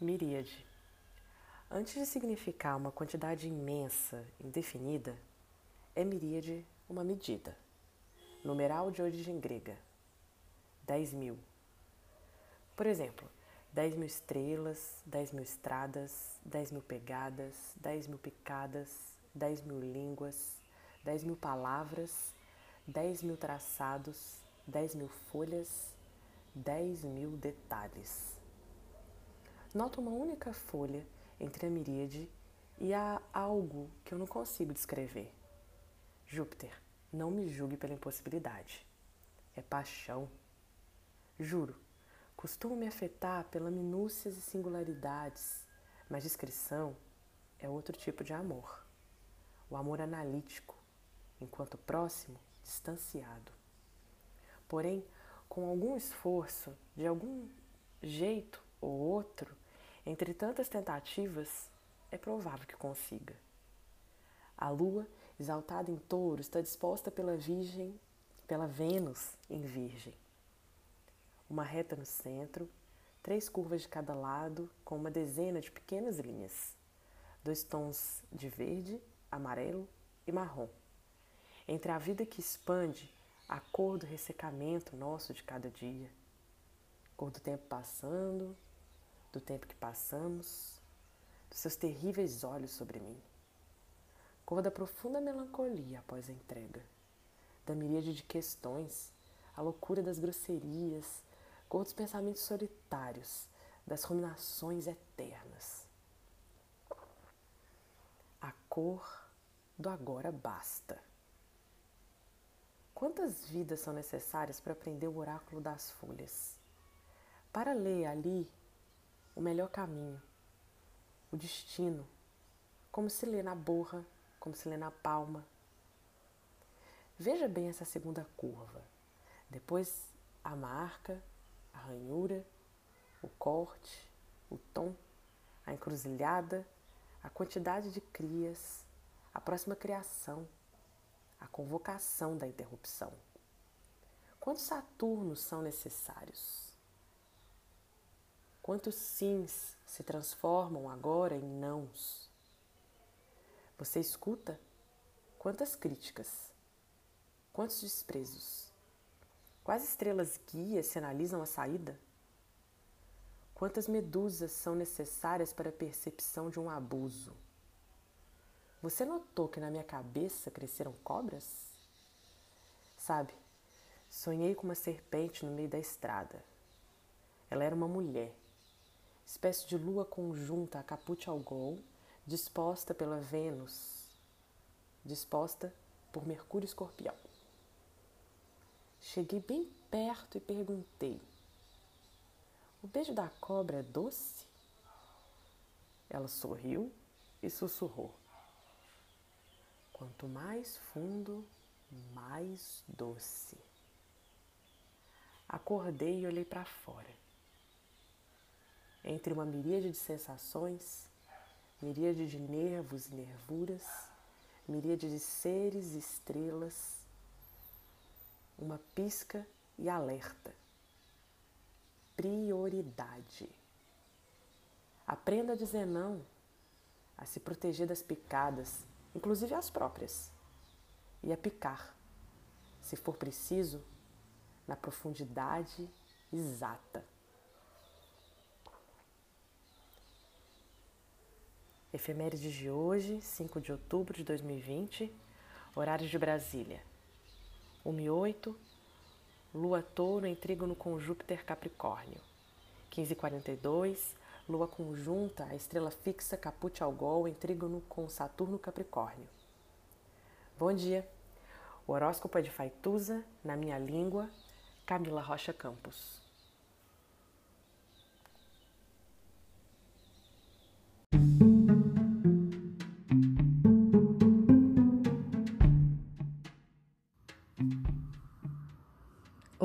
Miríade. Antes de significar uma quantidade imensa, indefinida, é miríade uma medida. Numeral de origem grega. 10 mil. Por exemplo, 10 mil estrelas, 10 mil estradas, 10 mil pegadas, 10 mil picadas, 10 mil línguas, 10 mil palavras, 10 mil traçados, 10 mil folhas, 10 mil detalhes. Noto uma única folha entre a miríade e há algo que eu não consigo descrever. Júpiter, não me julgue pela impossibilidade. É paixão. Juro, costumo me afetar pela minúcias e singularidades, mas discrição é outro tipo de amor. O amor analítico, enquanto próximo, distanciado. Porém, com algum esforço, de algum jeito ou outro, entre tantas tentativas, é provável que consiga. A lua, exaltada em touro, está disposta pela Virgem, pela Vênus em Virgem. Uma reta no centro, três curvas de cada lado, com uma dezena de pequenas linhas, dois tons de verde, amarelo e marrom. Entre a vida que expande, a cor do ressecamento nosso de cada dia, cor do tempo passando, do tempo que passamos, dos seus terríveis olhos sobre mim. Cor da profunda melancolia após a entrega, da miríade de questões, a loucura das grosserias, cor dos pensamentos solitários, das ruminações eternas. A cor do agora basta. Quantas vidas são necessárias para aprender o oráculo das folhas? Para ler ali o melhor caminho, o destino, como se lê na borra, como se lê na palma. Veja bem essa segunda curva. Depois a marca, a ranhura, o corte, o tom, a encruzilhada, a quantidade de crias, a próxima criação, a convocação da interrupção. Quantos Saturnos são necessários? Quantos sims se transformam agora em nãos? Você escuta? Quantas críticas? Quantos desprezos? Quais estrelas guias sinalizam a saída? Quantas medusas são necessárias para a percepção de um abuso? Você notou que na minha cabeça cresceram cobras? Sabe, sonhei com uma serpente no meio da estrada. Ela era uma mulher espécie de lua conjunta a Caput Algol, disposta pela Vênus, disposta por Mercúrio Escorpião. Cheguei bem perto e perguntei: O beijo da cobra é doce? Ela sorriu e sussurrou: Quanto mais fundo, mais doce. Acordei e olhei para fora entre uma miríade de sensações, miríade de nervos e nervuras, miríade de seres e estrelas, uma pisca e alerta. Prioridade. Aprenda a dizer não, a se proteger das picadas, inclusive as próprias, e a picar, se for preciso, na profundidade exata. Efemérides de hoje, 5 de outubro de 2020, horário de Brasília. 1 e 8, Lua Touro em trígono com Júpiter Capricórnio. 15 e 42, Lua conjunta a estrela fixa Caput Algol em trígono com Saturno Capricórnio. Bom dia! O horóscopo é de Faituza, na minha língua, Camila Rocha Campos.